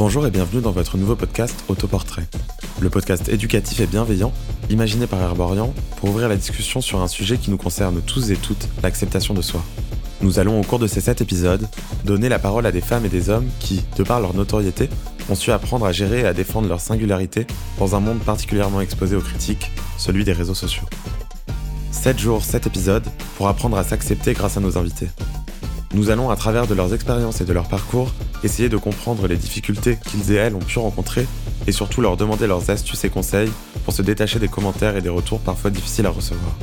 Bonjour et bienvenue dans votre nouveau podcast Autoportrait. Le podcast éducatif et bienveillant, imaginé par Herborian pour ouvrir la discussion sur un sujet qui nous concerne tous et toutes, l'acceptation de soi. Nous allons au cours de ces 7 épisodes donner la parole à des femmes et des hommes qui, de par leur notoriété, ont su apprendre à gérer et à défendre leur singularité dans un monde particulièrement exposé aux critiques, celui des réseaux sociaux. 7 jours, 7 épisodes pour apprendre à s'accepter grâce à nos invités. Nous allons, à travers de leurs expériences et de leur parcours, essayer de comprendre les difficultés qu'ils et elles ont pu rencontrer et surtout leur demander leurs astuces et conseils pour se détacher des commentaires et des retours parfois difficiles à recevoir.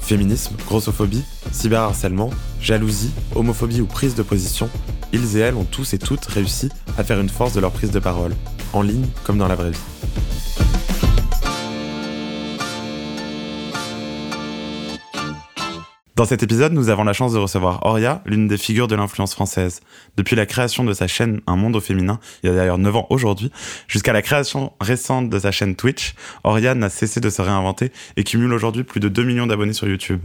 Féminisme, grossophobie, cyberharcèlement, jalousie, homophobie ou prise de position, ils et elles ont tous et toutes réussi à faire une force de leur prise de parole, en ligne comme dans la vraie vie. Dans cet épisode, nous avons la chance de recevoir Oria, l'une des figures de l'influence française. Depuis la création de sa chaîne Un monde au féminin, il y a d'ailleurs 9 ans aujourd'hui, jusqu'à la création récente de sa chaîne Twitch, Oria n'a cessé de se réinventer et cumule aujourd'hui plus de 2 millions d'abonnés sur YouTube.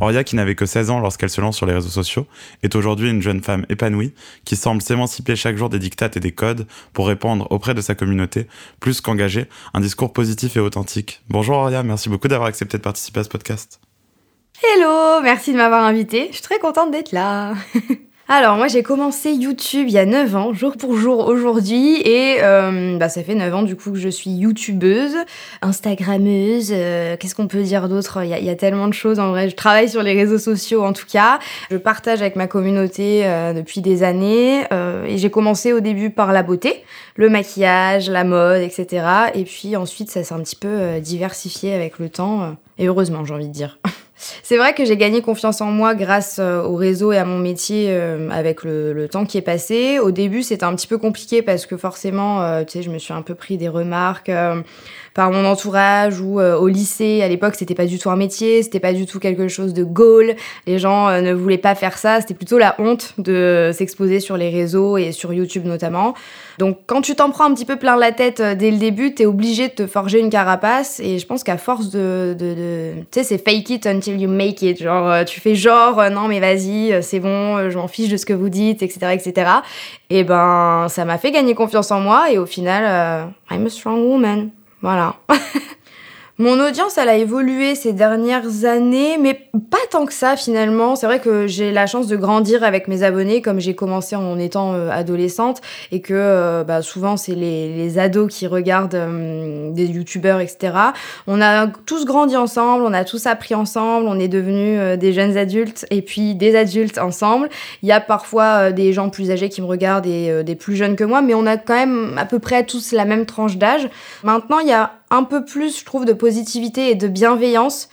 Oria, qui n'avait que 16 ans lorsqu'elle se lance sur les réseaux sociaux, est aujourd'hui une jeune femme épanouie qui semble s'émanciper chaque jour des dictates et des codes pour répandre auprès de sa communauté, plus qu'engager, un discours positif et authentique. Bonjour Oria, merci beaucoup d'avoir accepté de participer à ce podcast. Hello, merci de m'avoir invité. Je suis très contente d'être là. Alors moi j'ai commencé YouTube il y a 9 ans, jour pour jour aujourd'hui, et euh, bah, ça fait 9 ans du coup que je suis youtubeuse, instagrammeuse, euh, qu'est-ce qu'on peut dire d'autre? Il, y, a tellement de choses en vrai, je travaille sur les réseaux sociaux en tout cas, je partage avec ma communauté euh, depuis des années, et j'ai commencé au début par la beauté, le maquillage, la mode, etc. Et puis ensuite ça s'est un petit peu diversifié avec le temps, et heureusement j'ai envie de dire. C'est vrai que j'ai gagné confiance en moi grâce euh, au réseau et à mon métier euh, avec le, temps qui est passé. Au début, c'était un petit peu compliqué parce que forcément, euh, tu sais, je me suis un peu pris des remarques par mon entourage ou au lycée. À l'époque, c'était pas du tout un métier, c'était pas du tout quelque chose de goal. Les gens ne voulaient pas faire ça. C'était plutôt la honte de s'exposer sur les réseaux et sur YouTube notamment. Donc quand tu t'en prends un petit peu plein la tête euh, dès le début, t'es obligé de te forger une carapace. Et je pense qu'à force de... Tu sais, c'est fake it until you make it. Genre, euh, tu fais genre, euh, non mais vas-y, c'est bon, je m'en fiche de ce que vous dites, etc. etc. Et ben, ça m'a fait gagner confiance en moi. Et au final, I'm a strong woman. Voilà. Mon audience, elle a évolué ces dernières années, mais pas tant que ça finalement. C'est vrai que j'ai la chance de grandir avec mes abonnés, comme j'ai commencé en étant euh, adolescente, et que euh, bah, souvent c'est les, les, ados qui regardent euh, des youtubeurs, etc. On a tous grandi ensemble, on a tous appris ensemble, on est devenus des jeunes adultes et puis des adultes ensemble. Il y a parfois des gens plus âgés qui me regardent et des plus jeunes que moi, mais on a quand même à peu près tous la même tranche d'âge. Maintenant, il y a un peu plus, je trouve, de positivité et de bienveillance.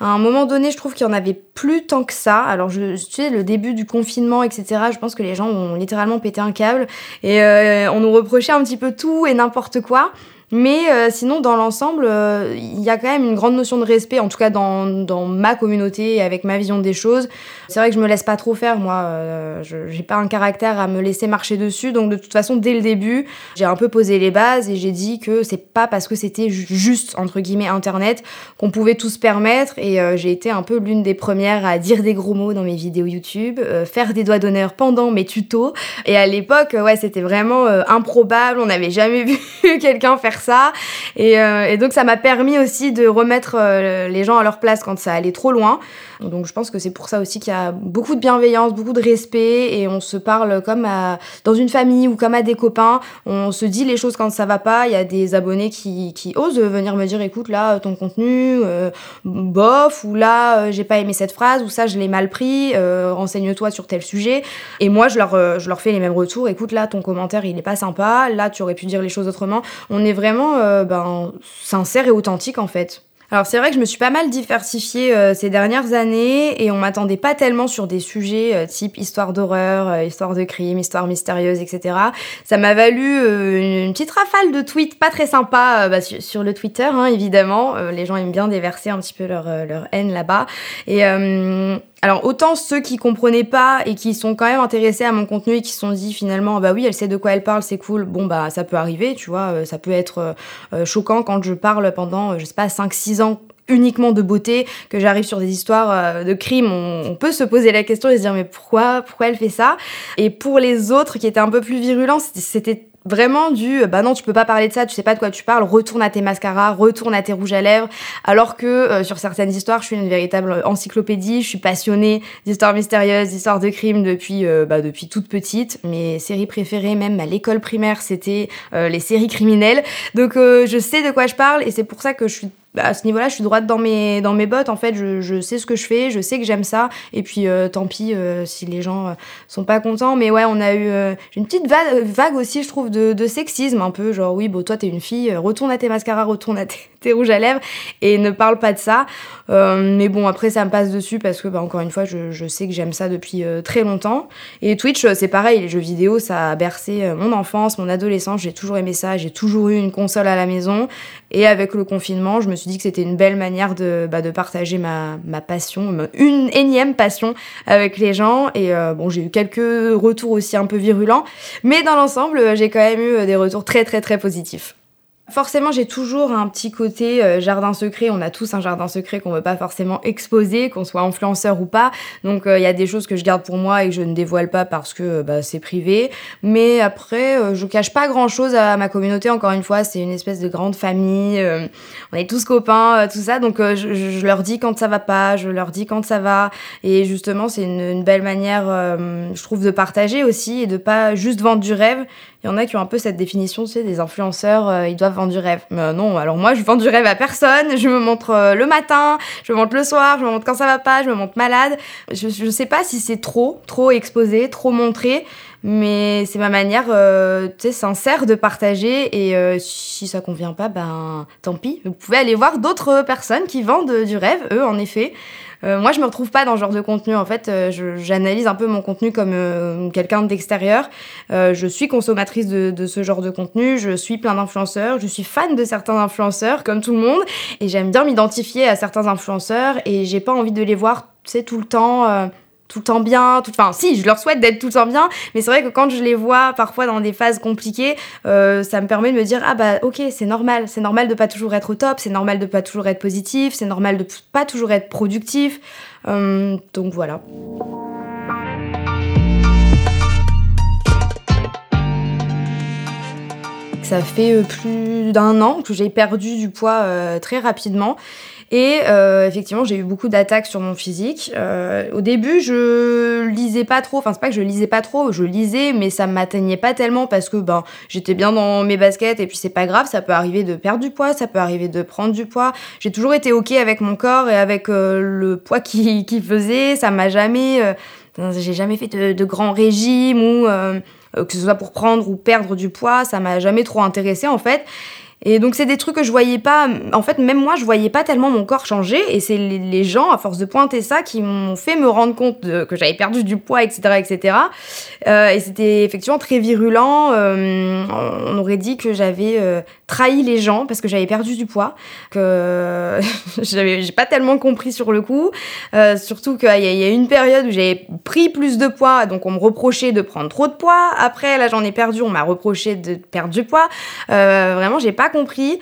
À un moment donné, je trouve qu'il y en avait plus tant que ça. Alors, je, tu sais, le début du confinement, etc., je pense que les gens ont littéralement pété un câble et euh, on nous reprochait un petit peu tout et n'importe quoi. Mais euh, sinon, dans l'ensemble, euh, il y a quand même une grande notion de respect, en tout cas dans, dans ma communauté et avec ma vision des choses. C'est vrai que je me laisse pas trop faire, moi. Euh, je j'ai pas un caractère à me laisser marcher dessus. Donc, de toute façon, dès le début, j'ai un peu posé les bases et j'ai dit que c'est pas parce que c'était juste, entre guillemets, Internet qu'on pouvait tout se permettre. Et j'ai été un peu l'une des premières à dire des gros mots dans mes vidéos YouTube, faire des doigts d'honneur pendant mes tutos. Et à l'époque, ouais, c'était vraiment improbable. On n'avait jamais vu quelqu'un faire ça. Euh, et, donc ça m'a permis aussi de remettre euh, les gens à leur place quand ça allait trop loin. Donc je pense que c'est pour ça aussi qu'il y a beaucoup de bienveillance, beaucoup de respect et on se parle comme à, dans une famille ou comme à des copains. On se dit les choses quand ça va pas. Il y a des abonnés qui, osent venir me dire écoute là ton contenu euh, bof ou là euh, j'ai pas aimé cette phrase ou ça je l'ai mal pris. Renseigne-toi sur tel sujet. Et moi je leur je leur fais les mêmes retours. Écoute là ton commentaire il est pas sympa. Là tu aurais pu dire les choses autrement. On est vraiment ben sincère et authentique en fait. Alors c'est vrai que je me suis pas mal diversifiée euh, ces dernières années et on m'attendait pas tellement sur des sujets euh, type histoire d'horreur, euh, histoire de crime, histoire mystérieuse, etc. Ça m'a valu une petite rafale de tweets pas très sympas bah, sur, le Twitter, hein, évidemment. les gens aiment bien déverser un petit peu leur, leur haine là-bas. Et alors autant ceux qui comprenaient pas et qui sont quand même intéressés à mon contenu et qui se sont dit finalement bah oui elle sait de quoi elle parle c'est cool. Bon bah ça peut arriver tu vois euh, ça peut être euh, euh, choquant quand je parle pendant je sais pas 5 6 ans uniquement de beauté, que j'arrive sur des histoires de crimes, on, peut se poser la question et se dire mais pourquoi pourquoi elle fait ça? Et pour les autres qui étaient un peu plus virulents, c'était vraiment du bah non tu peux pas parler de ça tu sais pas de quoi tu parles retourne à tes mascaras retourne à tes rouges à lèvres. Alors que euh, sur certaines histoires je suis une véritable encyclopédie je suis passionnée d'histoires mystérieuses d'histoires de crimes depuis euh, bah, depuis toute petite. Mes séries préférées même à l'école primaire c'était euh, les séries criminelles. Donc je sais de quoi je parle et c'est pour ça que je suis bah, à ce niveau-là, je suis droite dans mes, dans mes bottes. En fait, je, je sais ce que je fais, je sais que j'aime ça. Et puis, euh, tant pis euh, si les gens euh, sont pas contents. Mais ouais, on a eu j'ai une petite vague, vague, aussi, je trouve, de, de, sexisme un peu. Genre, oui, bon, toi, t'es une fille, retourne à tes mascaras, retourne à tes, tes, rouges à lèvres et ne parle pas de ça. mais bon, après, ça me passe dessus parce que, bah, encore une fois, je, sais que j'aime ça depuis très longtemps. Et Twitch, c'est pareil, les jeux vidéo, ça a bercé mon enfance, mon adolescence. J'ai toujours aimé ça. J'ai toujours eu une console à la maison. Et avec le confinement, je me suis dit que c'était une belle manière de, bah, partager ma, ma, passion, une énième passion avec les gens. Et euh, bon, j'ai eu quelques retours aussi un peu virulents, mais dans l'ensemble, j'ai quand même eu des retours très très très positifs. Forcément, j'ai toujours un petit côté euh, jardin secret. On a tous un jardin secret qu'on veut pas forcément exposer, qu'on soit influenceur ou pas. Donc, euh, il y a des choses que je garde pour moi et que je ne dévoile pas parce que euh, bah, c'est privé. Mais après, je cache pas grand chose à ma communauté. Encore une fois, c'est une espèce de grande famille. on est tous copains, tout ça. Donc, je, je, leur dis quand ça va pas, je leur dis quand ça va. Et justement, c'est une, une, belle manière, je trouve, de partager aussi et de pas juste vendre du rêve. Il y en a qui ont un peu cette définition, tu sais, des influenceurs, ils doivent vendre du rêve. Mais non, alors moi, je vends du rêve à personne. Je me montre euh, le matin, je me montre le soir, je me montre quand ça va pas, je me montre malade. Je, je sais pas si c'est trop, trop exposé, trop montré, mais c'est ma manière, euh, tu sais, sincère de partager. Et euh, si ça convient pas, ben tant pis. Vous pouvez aller voir d'autres personnes qui vendent du rêve, eux, en effet. Euh, moi, je me retrouve pas dans ce genre de contenu. En fait, euh, j'analyse un peu mon contenu comme euh, quelqu'un d'extérieur. je suis consommatrice de, ce genre de contenu. Je suis plein d'influenceurs. Je suis fan de certains influenceurs, comme tout le monde. Et j'aime bien m'identifier à certains influenceurs. Et j'ai pas envie de les voir, tu tout le temps tout le temps bien, tout... enfin si, je leur souhaite d'être tout le temps bien, mais c'est vrai que quand je les vois parfois dans des phases compliquées, euh, ça me permet de me dire ah bah ok c'est normal, c'est normal de pas toujours être au top, c'est normal de pas toujours être positif, c'est normal de pas toujours être productif, euh, donc voilà. Ça fait euh, plus d'un an que j'ai perdu du poids très rapidement et euh, effectivement, j'ai eu beaucoup d'attaques sur mon physique. Euh, au début, je lisais pas trop. Enfin, c'est pas que je lisais pas trop. Je lisais, mais ça m'atteignait pas tellement parce que ben j'étais bien dans mes baskets et puis c'est pas grave. Ça peut arriver de perdre du poids, ça peut arriver de prendre du poids. J'ai toujours été ok avec mon corps et avec euh, le poids qu'il qui faisait. Ça m'a jamais. j'ai jamais fait de, de grands régimes ou que ce soit pour prendre ou perdre du poids. Ça m'a jamais trop intéressé en fait. Et donc c'est des trucs que je voyais pas, en fait même moi je voyais pas tellement mon corps changer et c'est les gens à force de pointer ça qui m'ont fait me rendre compte que j'avais perdu du poids etc etc. Euh, et c'était effectivement très virulent. Euh, on aurait dit que j'avais euh, trahi les gens parce que j'avais perdu du poids, que j'avais j'ai pas tellement compris sur le coup. Surtout qu'il y, y, a une période où j'avais pris plus de poids donc on me reprochait de prendre trop de poids. Après là j'en ai perdu, on m'a reproché de perdre du poids. vraiment j'ai pas compris.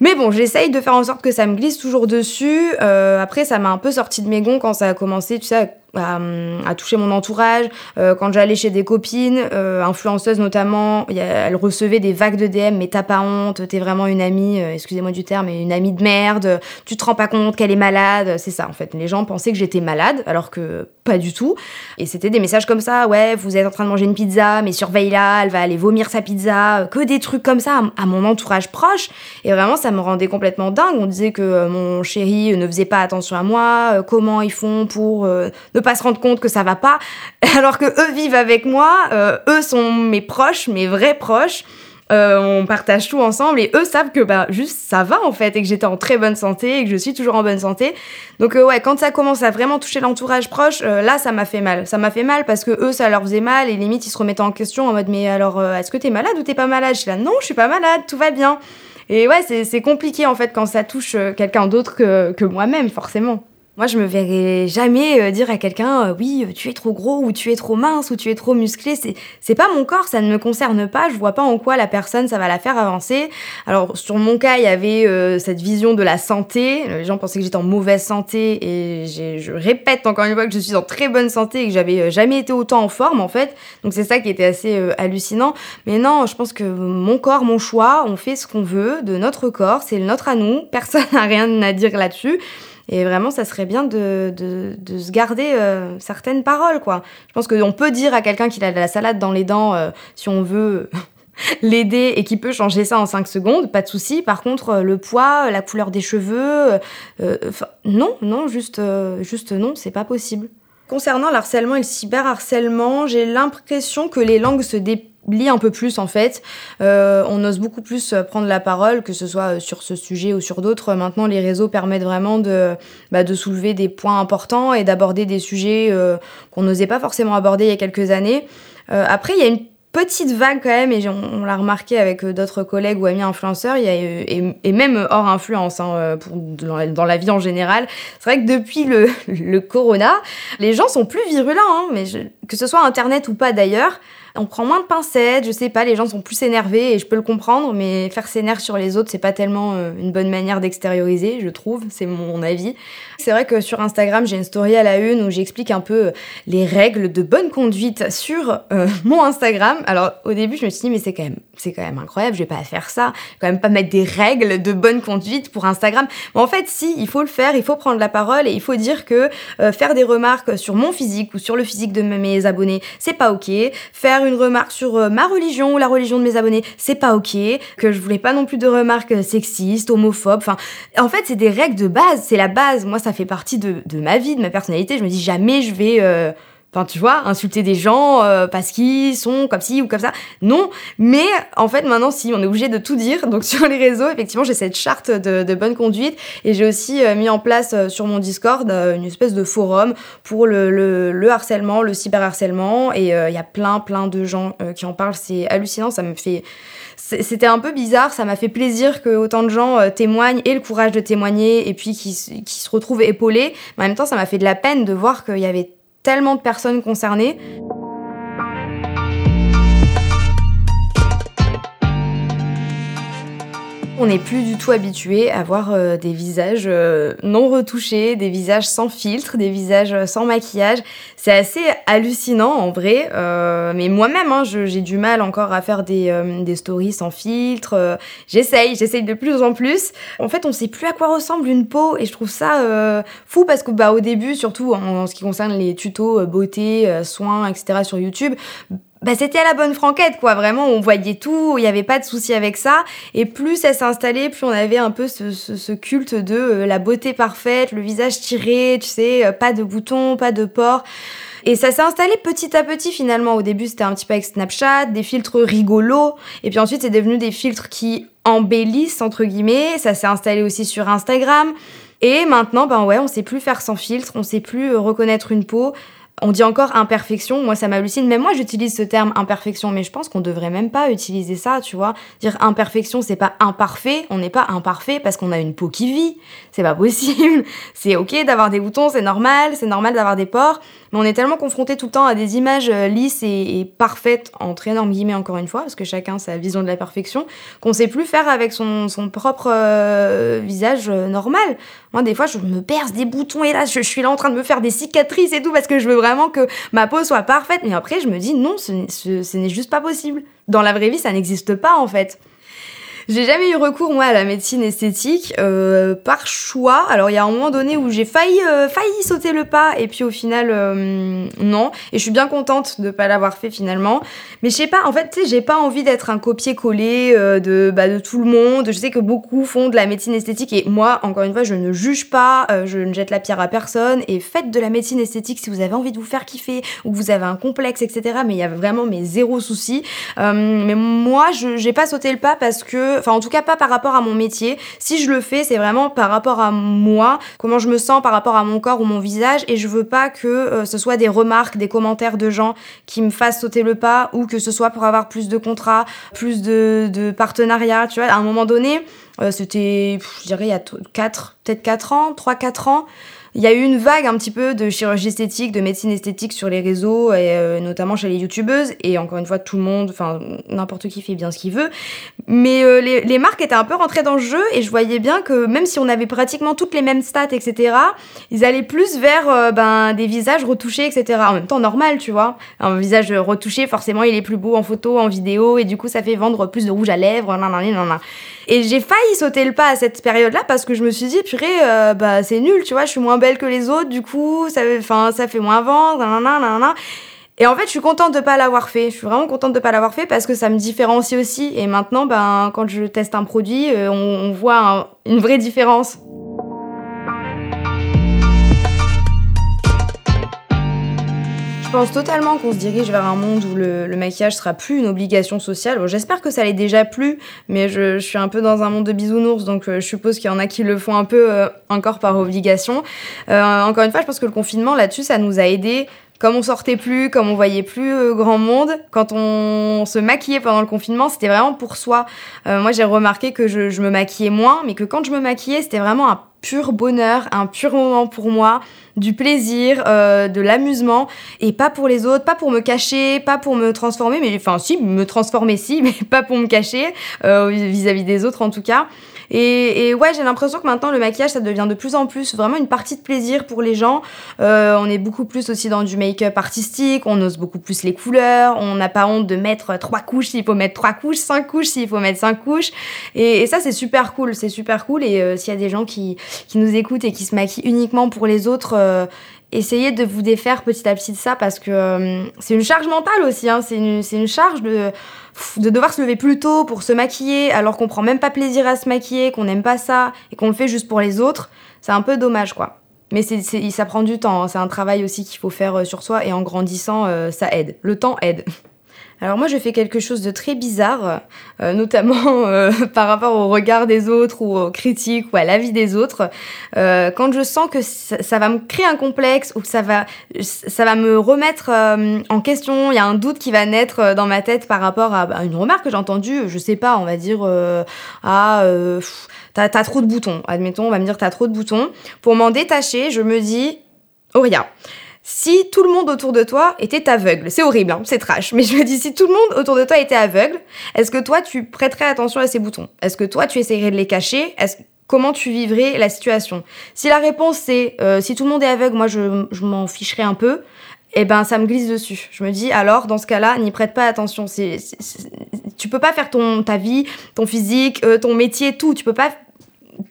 Mais bon, j'essaye de faire en sorte que ça me glisse toujours dessus. Euh, après, ça m'a un peu sorti de mes gonds quand ça a commencé, tu sais, à, toucher mon entourage. Euh, quand j'allais chez des copines, euh, influenceuses notamment, elles recevaient des vagues de DM, mais t'as pas honte, t'es vraiment une amie, euh, excusez-moi du terme, mais une amie de merde, tu te rends pas compte qu'elle est malade, c'est ça en fait. Les gens pensaient que j'étais malade, alors que pas du tout. Et c'était des messages comme ça, ouais, vous êtes en train de manger une pizza, mais surveille-la, elle va aller vomir sa pizza, que des trucs comme ça à, mon entourage proche. Et vraiment, ça me rendait complètement dingue. On disait que mon chéri ne faisait pas attention à moi, comment ils font pour pas se rendre compte que ça va pas, alors que eux vivent avec moi, euh, eux sont mes proches, mes vrais proches. Euh, on partage tout ensemble et eux savent que bah juste ça va en fait et que j'étais en très bonne santé et que je suis toujours en bonne santé. Donc euh, ouais, quand ça commence à vraiment toucher l'entourage proche, là ça m'a fait mal. Ça m'a fait mal parce que eux ça leur faisait mal et limite ils se remettaient en question en mode mais alors est-ce que t'es malade ou t'es pas malade? Je suis là non, je suis pas malade, tout va bien. Et ouais, c'est compliqué en fait quand ça touche quelqu'un d'autre que, que moi-même forcément. Moi, je me verrais jamais euh, dire à quelqu'un, euh, oui, tu es trop gros, ou tu es trop mince, ou tu es trop musclé. C'est, c'est pas mon corps, ça ne me concerne pas. Je vois pas en quoi la personne, ça va la faire avancer. Alors, sur mon cas, il y avait euh, cette vision de la santé. Les gens pensaient que j'étais en mauvaise santé, et je répète encore une fois que je suis en très bonne santé et que j'avais jamais été autant en forme, en fait. Donc, c'est ça qui était assez hallucinant. Mais non, je pense que mon corps, mon choix, on fait ce qu'on veut de notre corps, c'est le nôtre à nous. Personne n'a rien à dire là-dessus. Et vraiment, ça serait bien de, de, se garder euh, certaines paroles, quoi. Je pense qu'on peut dire à quelqu'un qu'il a de la salade dans les dents euh, si on veut l'aider et qu'il peut changer ça en 5 secondes, pas de souci. Par contre, euh, le poids, la couleur des cheveux, non, non, juste, juste non, c'est pas possible. Concernant l'harcèlement et le cyberharcèlement, j'ai l'impression que les langues se déplacent un peu plus en fait. Euh, on ose beaucoup plus euh, prendre la parole, que ce soit euh, sur ce sujet ou sur d'autres. Maintenant, les réseaux permettent vraiment de, bah, de soulever des points importants et d'aborder des sujets qu'on n'osait pas forcément aborder il y a quelques années. après, il y a une petite vague quand même, et on, l'a remarqué avec d'autres collègues ou amis influenceurs, et, même hors influence, hein, dans, la vie en général. C'est vrai que depuis le, le, corona, les gens sont plus virulents, hein, mais que ce soit Internet ou pas d'ailleurs. On prend moins de pincettes, je sais pas, les gens sont plus énervés et je peux le comprendre, mais faire ses nerfs sur les autres, c'est pas tellement euh, une bonne manière d'extérioriser, je trouve, c'est mon avis. C'est vrai que sur Instagram, j'ai une story à la une où j'explique un peu euh, les règles de bonne conduite sur euh, mon Instagram. Alors au début, je me suis dit, mais c'est quand même, c'est quand même incroyable, je vais pas faire ça, quand même pas mettre des règles de bonne conduite pour Instagram. Mais en fait, si, il faut le faire, il faut prendre la parole et il faut dire que faire des remarques sur mon physique ou sur le physique de mes abonnés, c'est pas ok. Faire une remarque sur euh, ma religion ou la religion de mes abonnés, c'est pas ok, que je voulais pas non plus de remarques sexistes, homophobes, enfin, en fait, c'est des règles de base, c'est la base. Moi, ça fait partie de, ma vie, de ma personnalité. Je me dis jamais je vais euh, Enfin, tu vois, insulter des gens euh, parce qu'ils sont comme ci ou comme ça. Non, mais en fait, maintenant, si, on est obligé de tout dire. Donc, sur les réseaux, effectivement, j'ai cette charte de, bonne conduite et j'ai aussi euh, mis en place euh, sur mon Discord une espèce de forum pour le, le, harcèlement, le cyberharcèlement. Et il y a plein, plein de gens qui en parlent. C'est hallucinant, ça me fait c'était un peu bizarre, ça m'a fait plaisir que autant de gens témoignent et le courage de témoigner et puis qui, qui se retrouvent épaulés. Mais en même temps, ça m'a fait de la peine de voir qu'il y avait tellement de personnes concernées. On n'est plus du tout habitué à voir euh, des visages euh, non retouchés, des visages sans filtre, des visages euh, sans maquillage. C'est assez hallucinant en vrai. mais moi-même, hein, j'ai du mal encore à faire des, des stories sans filtre. j'essaye, j'essaye de plus en plus. En fait, on sait plus à quoi ressemble une peau et je trouve ça fou parce que bah, au début, surtout en ce qui concerne les tutos beauté, soins, etc. sur YouTube, bah, c'était à la bonne franquette, quoi. Vraiment, on voyait tout, il n'y avait pas de souci avec ça. Et plus ça s'est installé, plus on avait un peu ce, ce, culte de euh, la beauté parfaite, le visage tiré, tu sais, euh, pas de boutons, pas de pores. Et ça s'est installé petit à petit finalement. Au début, c'était un petit peu avec Snapchat, des filtres rigolos. Et puis ensuite, c'est devenu des filtres qui embellissent, entre guillemets. Ça s'est installé aussi sur Instagram. Et maintenant, ben ouais, on sait plus faire sans filtre, on sait plus euh, reconnaître une peau. On dit encore imperfection, moi ça m'hallucine. Même moi j'utilise ce terme imperfection, mais je pense qu'on devrait même pas utiliser ça, tu vois. Dire imperfection, c'est pas imparfait, on n'est pas imparfait parce qu'on a une peau qui vit. C'est pas possible. C'est ok d'avoir des boutons, c'est normal, c'est normal d'avoir des pores, mais on est tellement confronté tout le temps à des images euh, lisses et, parfaites, entre énormes guillemets encore une fois, parce que chacun sa vision de la perfection, qu'on sait plus faire avec son, propre euh, visage euh, normal. Moi, des fois, je me perce des boutons et là, je, suis là en train de me faire des cicatrices et tout parce que je veux vraiment que ma peau soit parfaite. Mais après, je me dis non, ce n'est juste pas possible. Dans la vraie vie, ça n'existe pas en fait. J'ai jamais eu recours moi à la médecine esthétique euh, par choix. Alors il y a un moment donné où j'ai failli euh, failli sauter le pas et puis au final euh, non. Et je suis bien contente de pas l'avoir fait finalement. Mais je sais pas. En fait, tu sais, j'ai pas envie d'être un copier-coller de bah, de tout le monde. Je sais que beaucoup font de la médecine esthétique et moi, encore une fois, je ne juge pas. je ne jette la pierre à personne. Et faites de la médecine esthétique si vous avez envie de vous faire kiffer ou que vous avez un complexe, etc. Mais il y a vraiment mes zéro soucis. mais moi, je j'ai pas sauté le pas parce que Enfin, en tout cas, pas par rapport à mon métier. Si je le fais, c'est vraiment par rapport à moi, comment je me sens par rapport à mon corps ou mon visage. Et je veux pas que euh, ce soit des remarques, des commentaires de gens qui me fassent sauter le pas ou que ce soit pour avoir plus de contrats, plus de, partenariats. Tu vois, à un moment donné, euh, c'était, je dirais, il y a 4, peut-être 4 ans, 3-4 ans. Il y a eu une vague un petit peu de chirurgie esthétique, de médecine esthétique sur les réseaux, euh, notamment chez les youtubeuses. Et encore une fois, tout le monde, enfin, n'importe qui fait bien ce qu'il veut. Mais euh, les, marques étaient un peu rentrées dans le jeu, et je voyais bien que même si on avait pratiquement toutes les mêmes stats, etc., ils allaient plus vers euh, ben, des visages retouchés, etc. En même temps, normal, tu vois. Un visage retouché, forcément, il est plus beau en photo, en vidéo, et du coup, ça fait vendre plus de rouge à lèvres, nanana, Et j'ai failli sauter le pas à cette période-là parce que je me suis dit, purée, bah, c'est nul, tu vois, je suis moins belle que les autres, du coup, ça, ça fait moins vendre, Et en fait, je suis contente de pas l'avoir fait. Je suis vraiment contente de pas l'avoir fait parce que ça me différencie aussi. Et maintenant, ben, quand je teste un produit, euh, on, voit une vraie différence. Je pense totalement qu'on se dirige vers un monde où le, maquillage sera plus une obligation sociale. J'espère que ça l'est déjà plus, mais je, suis un peu dans un monde de bisounours, donc euh, je suppose qu'il y en a qui le font un peu euh, encore par obligation. Euh, encore une fois, je pense que le confinement là-dessus, ça nous a aidé comme on sortait plus, comme on voyait plus grand monde, quand on se maquillait pendant le confinement, c'était vraiment pour soi. moi, j'ai remarqué que je, je, me maquillais moins, mais que quand je me maquillais, c'était vraiment un pur bonheur, un pur moment pour moi, du plaisir, euh, de l'amusement, et pas pour les autres, pas pour me cacher, pas pour me transformer, mais enfin si, me transformer si, mais pas pour me cacher, euh, vis-à-vis des autres en tout cas. Et, ouais, j'ai l'impression que maintenant le maquillage, ça devient de plus en plus vraiment une partie de plaisir pour les gens. Euh, on est beaucoup plus aussi dans du make-up artistique, on ose beaucoup plus les couleurs, on n'a pas honte de mettre trois couches s'il faut mettre trois couches, cinq couches s'il faut mettre cinq couches. Et, ça, c'est super cool, c'est super cool. Et euh, s'il y a des gens qui, qui nous écoutent et qui se maquillent uniquement pour les autres, euh, essayez de vous défaire petit à petit de ça parce que c'est une charge mentale aussi. Hein. C'est une, une, charge de de devoir se lever plus tôt pour se maquiller alors qu'on prend même pas plaisir à se maquiller, qu'on n'aime pas ça et qu'on le fait juste pour les autres, c'est un peu dommage quoi. Mais c'est, ça prend du temps, hein. c'est un travail aussi qu'il faut faire euh, sur soi et en grandissant, euh, ça aide. Le temps aide. Alors moi, je fais quelque chose de très bizarre, euh, notamment euh, par rapport au regard des autres ou aux critiques ou à l'avis des autres. Euh, quand je sens que ça, va me créer un complexe ou que ça va, ça va me remettre en question, il y a un doute qui va naître dans ma tête par rapport à, bah, une remarque que j'ai entendue, je sais pas, on va dire, ah, t'as as trop de boutons. Admettons, on va me dire t'as trop de boutons. Pour m'en détacher, je me dis, Auria, si tout le monde autour de toi était aveugle, c'est horrible, hein, c'est trash, mais je me dis si tout le monde autour de toi était aveugle, est-ce que toi tu prêterais attention à ces boutons? Est-ce que toi tu essaierais de les cacher? Comment tu vivrais la situation? Si la réponse c'est euh, si tout le monde est aveugle, moi je, m'en ficherais un peu, eh ben ça me glisse dessus. Je me dis alors dans ce cas-là, n'y prête pas attention. Tu peux pas faire ton ta vie, ton physique, euh, ton métier, tout. Tu peux pas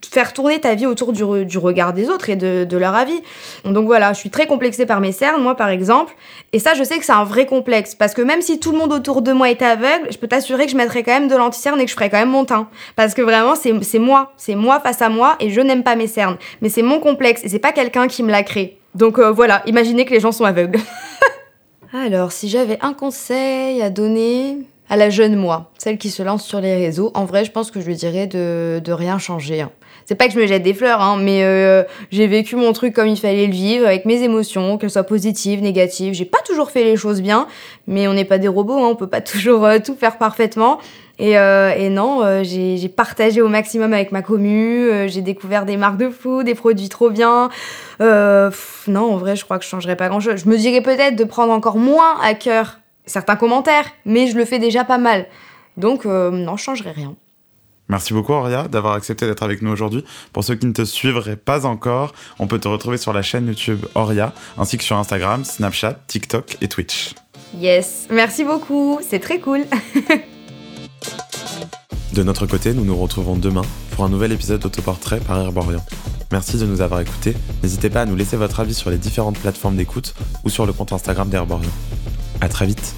faire tourner ta vie autour du, regard des autres et de, leur avis. Donc voilà, je suis très complexée par mes cernes, moi par exemple. Et ça, je sais que c'est un vrai complexe. Parce que même si tout le monde autour de moi était aveugle, je peux t'assurer que je mettrais quand même de l'anti-cerne et que je ferais quand même mon teint. Parce que vraiment, c'est moi. C'est moi face à moi et je n'aime pas mes cernes. Mais c'est mon complexe et c'est pas quelqu'un qui me l'a créé. Donc euh, voilà, imaginez que les gens sont aveugles. Alors, si j'avais un conseil à donner, à la jeune moi, celle qui se lance sur les réseaux, en vrai, je pense que je lui dirais de, de rien changer. Hein. C'est pas que je me jette des fleurs, hein, mais euh, j'ai vécu mon truc comme il fallait le vivre, avec mes émotions, qu'elles soient positives, négatives. J'ai pas toujours fait les choses bien, mais on n'est pas des robots, hein, on peut pas toujours euh, tout faire parfaitement. Et, euh, et non, j'ai partagé au maximum avec ma commu, j'ai découvert des marques de fou, des produits trop bien. non, en vrai, je crois que je changerais pas grand-chose. Je me dirais peut-être de prendre encore moins à cœur certains commentaires, mais je le fais déjà pas mal. Donc, non, je changerais rien. Merci beaucoup Auria d'avoir accepté d'être avec nous aujourd'hui. Pour ceux qui ne te suivraient pas encore, on peut te retrouver sur la chaîne YouTube Auria, ainsi que sur Instagram, Snapchat, TikTok et Twitch. Yes, merci beaucoup, c'est très cool. de notre côté, nous nous retrouvons demain pour un nouvel épisode d'autoportrait par Herborian. Merci de nous avoir écoutés. N'hésitez pas à nous laisser votre avis sur les différentes plateformes d'écoute ou sur le compte Instagram d'Herborian. À très vite.